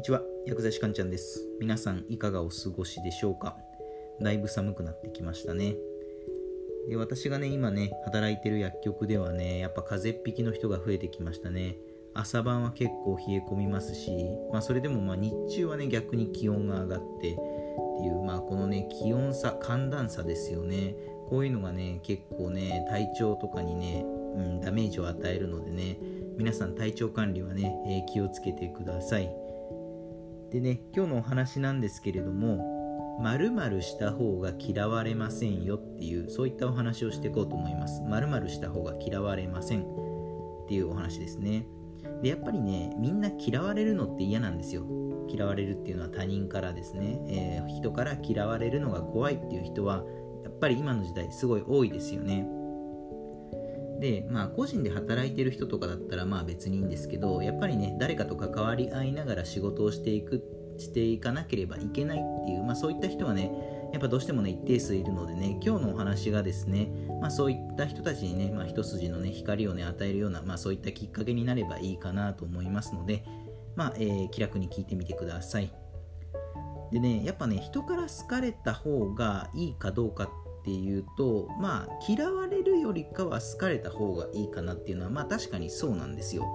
にちは。薬剤師かんちゃんです。皆さんいかがお過ごしでしょうか？だいぶ寒くなってきましたね。で私がね今ね働いてる薬局ではねやっぱ風邪っ引きの人が増えてきましたね。朝晩は結構冷え込みますし、まあ、それでもまあ日中はね逆に気温が上がってっていうまあこのね気温差寒暖差ですよね。こういうのがね結構ね体調とかにね、うん、ダメージを与えるのでね皆さん体調管理はね、えー、気をつけてください。でね今日のお話なんですけれども〇〇した方が嫌われませんよっていうそういったお話をしていこうと思います。〇〇した方が嫌われませんっていうお話ですね。でやっぱりねみんな嫌われるのって嫌なんですよ。嫌われるっていうのは他人からですね、えー、人から嫌われるのが怖いっていう人はやっぱり今の時代すごい多いですよね。でまあ個人で働いてる人とかだったらまあ別にいいんですけどやっぱりね誰かと関わり合いながら仕事をしていくしていかなければいけないっていう、まあ、そういった人はねやっぱどうしてもね一定数いるのでね今日のお話がですね、まあ、そういった人たちにね、まあ、一筋のね光をね与えるような、まあ、そういったきっかけになればいいかなと思いますので、まあえー、気楽に聞いてみてください。でねやっぱね人から好かれた方がいいかどうかっっていうとまあ嫌われるよりかは好かれた方がいいかなっていうのはまあ確かにそうなんですよ。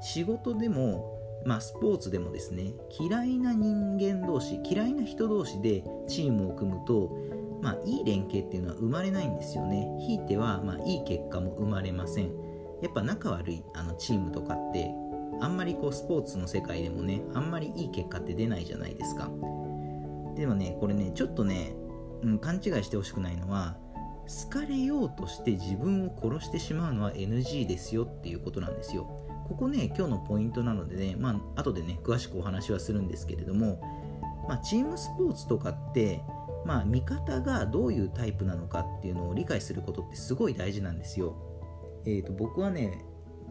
仕事でもまあスポーツでもですね嫌いな人間同士嫌いな人同士でチームを組むとまあいい連携っていうのは生まれないんですよね。ひいてはまあいい結果も生まれません。やっぱ仲悪いあのチームとかってあんまりこうスポーツの世界でもねあんまりいい結果って出ないじゃないですか。でもねこれねちょっとねうん、勘違いしてほしくないのは好かれようとして自分を殺してしまうのは NG ですよっていうことなんですよ。ここね今日のポイントなのでねまあ後でね詳しくお話はするんですけれども、まあ、チームスポーツとかってまあ味方がどういうタイプなのかっていうのを理解することってすごい大事なんですよ。えーと僕はね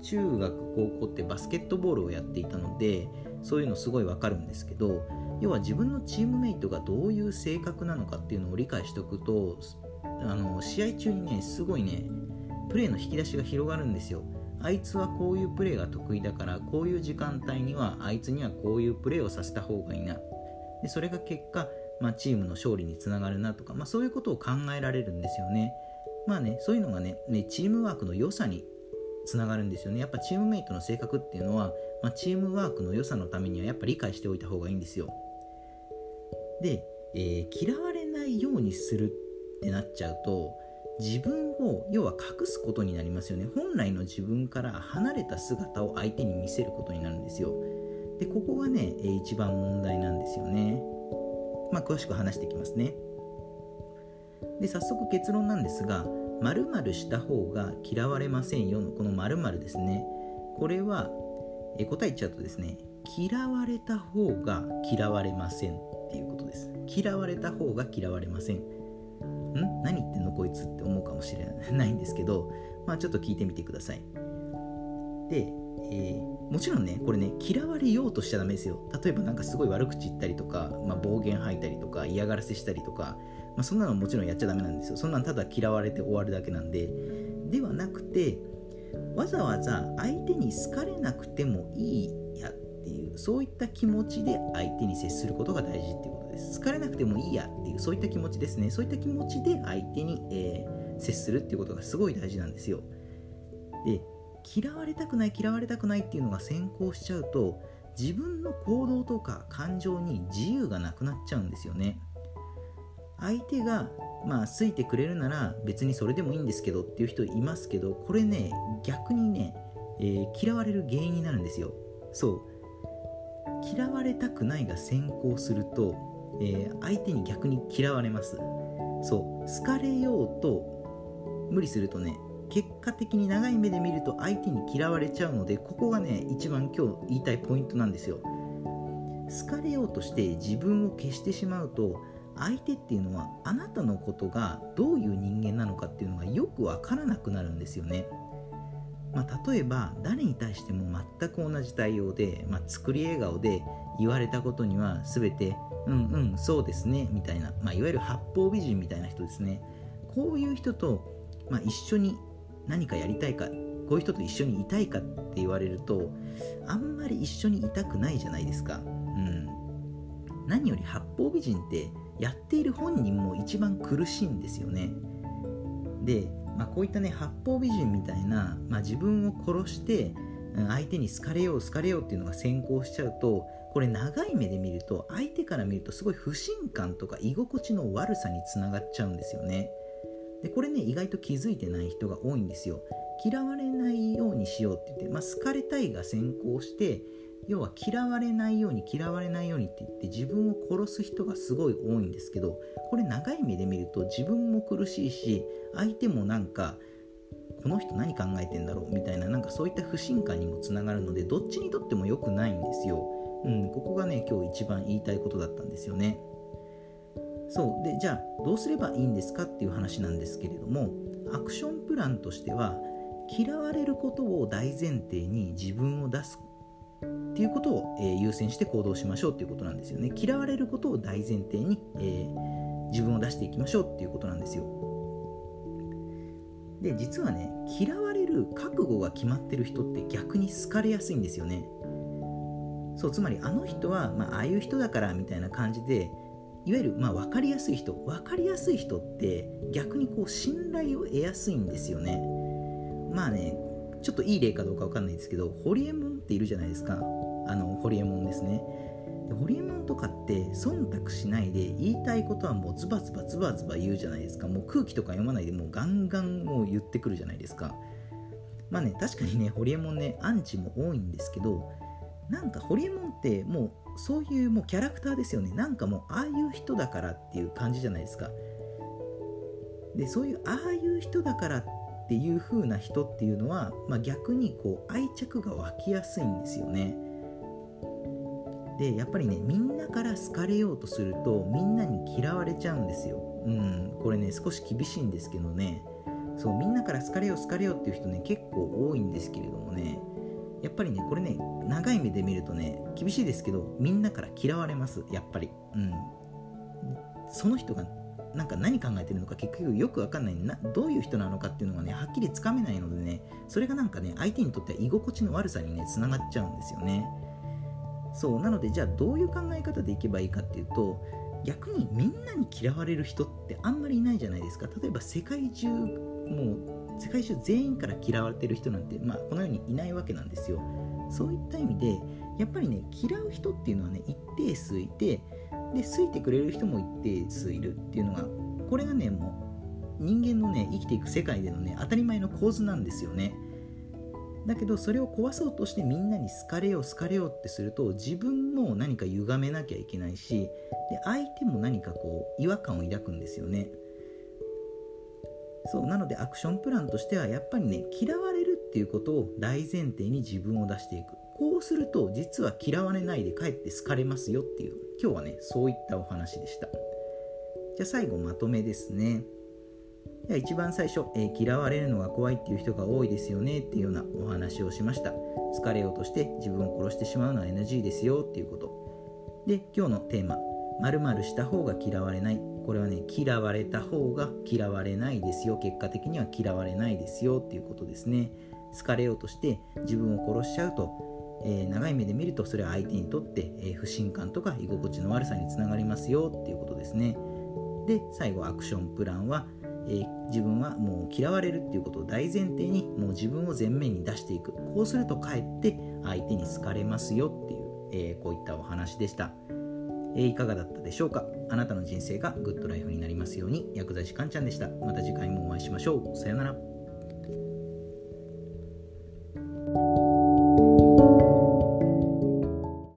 中学高校ってバスケットボールをやっていたのでそういうのすごいわかるんですけど要は自分のチームメイトがどういう性格なのかっていうのを理解しておくとあの試合中にねすごいねプレーの引き出しが広がるんですよ。あいつはこういうプレーが得意だからこういう時間帯にはあいつにはこういうプレーをさせた方がいいな。でそれが結果、まあ、チームの勝利につながるなとか、まあ、そういうことを考えられるんですよね。まあねそういうのがねねチームワークの良さにつながるんですよね。やっぱチームメイトの性格っていうのは、まあ、チームワークの良さのためにはやっぱり理解しておいた方がいいんですよ。で、えー、嫌われないようにするってなっちゃうと自分を要は隠すことになりますよね。本来の自分から離れた姿を相手に見せることになるんですよ。でここがね、えー、一番問題なんですよね。まあ詳しく話していきますね。で早速結論なんですが〇〇した方が嫌われませんよのこの〇〇ですね。これはえ答え言っちゃうとですね嫌われた方が嫌われませんっていうことです。嫌われた方が嫌われません。ん？何言ってんのこいつって思うかもしれないんですけどまあちょっと聞いてみてください。で、えー、もちろんねこれね嫌われようとしちゃダメですよ。例えばなんかすごい悪口言ったりとか、まあ、暴言吐いたりとか嫌がらせしたりとか、まあ、そんなのもちろんやっちゃダメなんですよ。そんなんただ嫌われて終わるだけなんで。ではなくてわざわざ相手に好かれなくてもいいやっていうそういった気持ちで相手に接することが大事っていうことです。疲れなくてもいいやっていうそういった気持ちですね。そういった気持ちで相手に、えー、接するっていうことがすごい大事なんですよ。で嫌われたくない嫌われたくないっていうのが先行しちゃうと自分の行動とか感情に自由がなくなっちゃうんですよね。相手がまあ好いてくれるなら別にそれでもいいんですけどっていう人いますけどこれね逆にね、えー、嫌われる原因になるんですよ。そう。嫌われたくないが先行すると、えー、相手に逆に嫌われます。そう。好かれようと無理するとね結果的に長い目で見ると相手に嫌われちゃうのでここがね一番今日言いたいポイントなんですよ。好かれようとして自分を消してしまうと相手っていうのはあなたのことがどういう人間なのかっていうのがよくわからなくなるんですよね。まあ、例えば誰に対しても全く同じ対応で、まあ、作り笑顔で言われたことには全て「うんうんそうですね」みたいな、まあ、いわゆる八方美人みたいな人ですね。こういう人と、まあ、一緒に何かやりたいかこういう人と一緒にいたいかって言われるとあんまり一緒にいたくないじゃないですか。うん。何より八方美人ってやっている本人も一番苦しいんですよね。で、まあ、こういったね八方美人みたいな、まあ、自分を殺して相手に好かれよう好かれようっていうのが先行しちゃうとこれ長い目で見ると相手から見るとすごい不信感とか居心地の悪さにつながっちゃうんですよね。でこれね意外と気づいてない人が多いんですよ。嫌われないようにしようって言って、まあ、好かれたいが先行して要は嫌われないように嫌われないようにって言って自分を殺す人がすごい多いんですけどこれ長い目で見ると自分も苦しいし相手もなんかこの人何考えてんだろうみたいななんかそういった不信感にもつながるのでどっちにとっても良くないんですよ。うん、ここがね今日一番言いたいことだったんですよね。そうでじゃあどうすればいいんですかっていう話なんですけれどもアクションプランとしては嫌われることを大前提に自分を出すっていうことを、え、優先して行動しましょうっていうことなんですよね。嫌われることを大前提に、え、自分を出していきましょうっていうことなんですよ。で実はね嫌われる覚悟が決まってる人って逆に好かれやすいんですよね。そうつまりあの人は、まあ、ああいう人だからみたいな感じでいわゆる、まあ、分かりやすい人分かりやすい人って逆にこう信頼を得やすいんですよね。まあねちょっといい例かどうか分かんないですけどホリエモンっているじゃないですか。あのホリエモンですね。でホリエモンとかって忖度しないで言いたいことはもうズバズバズバズバ言うじゃないですか。もう空気とか読まないでもうガンガンもう言ってくるじゃないですか。まあね確かにねホリエモンねアンチも多いんですけどなんかホリエモンってもうそういうもうキャラクターですよね。なんかもうああいう人だからっていう感じじゃないですか。でそういうああいう人だからっていう風な人っていうのは、まあ、逆にこう愛着が湧きやすいんですよね。でやっぱりねみんなから好かれようとするとみんなに嫌われちゃうんですよ。うんこれね少し厳しいんですけどね。そうみんなから好かれよう好かれようっていう人ね結構多いんですけれどもね。やっぱりねこれね長い目で見るとね厳しいですけどみんなから嫌われますやっぱり。うん。その人がなんか何考えてるのか結局よくわかんない。などういう人なのかっていうのがねはっきりつかめないのでねそれがなんかね相手にとっては居心地の悪さにねつながっちゃうんですよね。そうなのでじゃあどういう考え方でいけばいいかっていうと逆にみんなに嫌われる人ってあんまりいないじゃないですか。例えば世界中もう世界中全員から嫌われてる人なんて、まあ、このようにいないわけなんですよ。そういった意味でやっぱりね嫌う人っていうのはね一定数いてで好いてくれる人も一定数いるっていうのがこれがねもう人間のね生きていく世界でのね当たり前の構図なんですよね。だけどそれを壊そうとしてみんなに好かれよう好かれようってすると自分も何か歪めなきゃいけないしで相手も何かこう違和感を抱くんですよね。そうなのでアクションプランとしてはやっぱりね嫌われるっていうことを大前提に自分を出していく。こうすると実は嫌われないでかえって好かれますよっていう今日はねそういったお話でした。じゃあ最後まとめですね。では一番最初、えー、嫌われるのが怖いっていう人が多いですよねっていうようなお話をしました。好かれようとして自分を殺してしまうのは NG ですよっていうこと。で今日のテーマ〇〇した方が嫌われない。これはね嫌われた方が嫌われないですよ。結果的には嫌われないですよっていうことですね。好かれようとして自分を殺しちゃうと、えー、長い目で見るとそれは相手にとって、えー、不信感とか居心地の悪さにつながりますよっていうことですね。で最後アクションプランは、えー、自分はもう嫌われるっていうことを大前提にもう自分を前面に出していく。こうするとかえって相手に好かれますよっていう、えこういったお話でした、えいかがだったでしょうか？あなたの人生がグッドライフになりますように薬剤師かんちゃんでした。また次回もお会いしましょう。さよなら。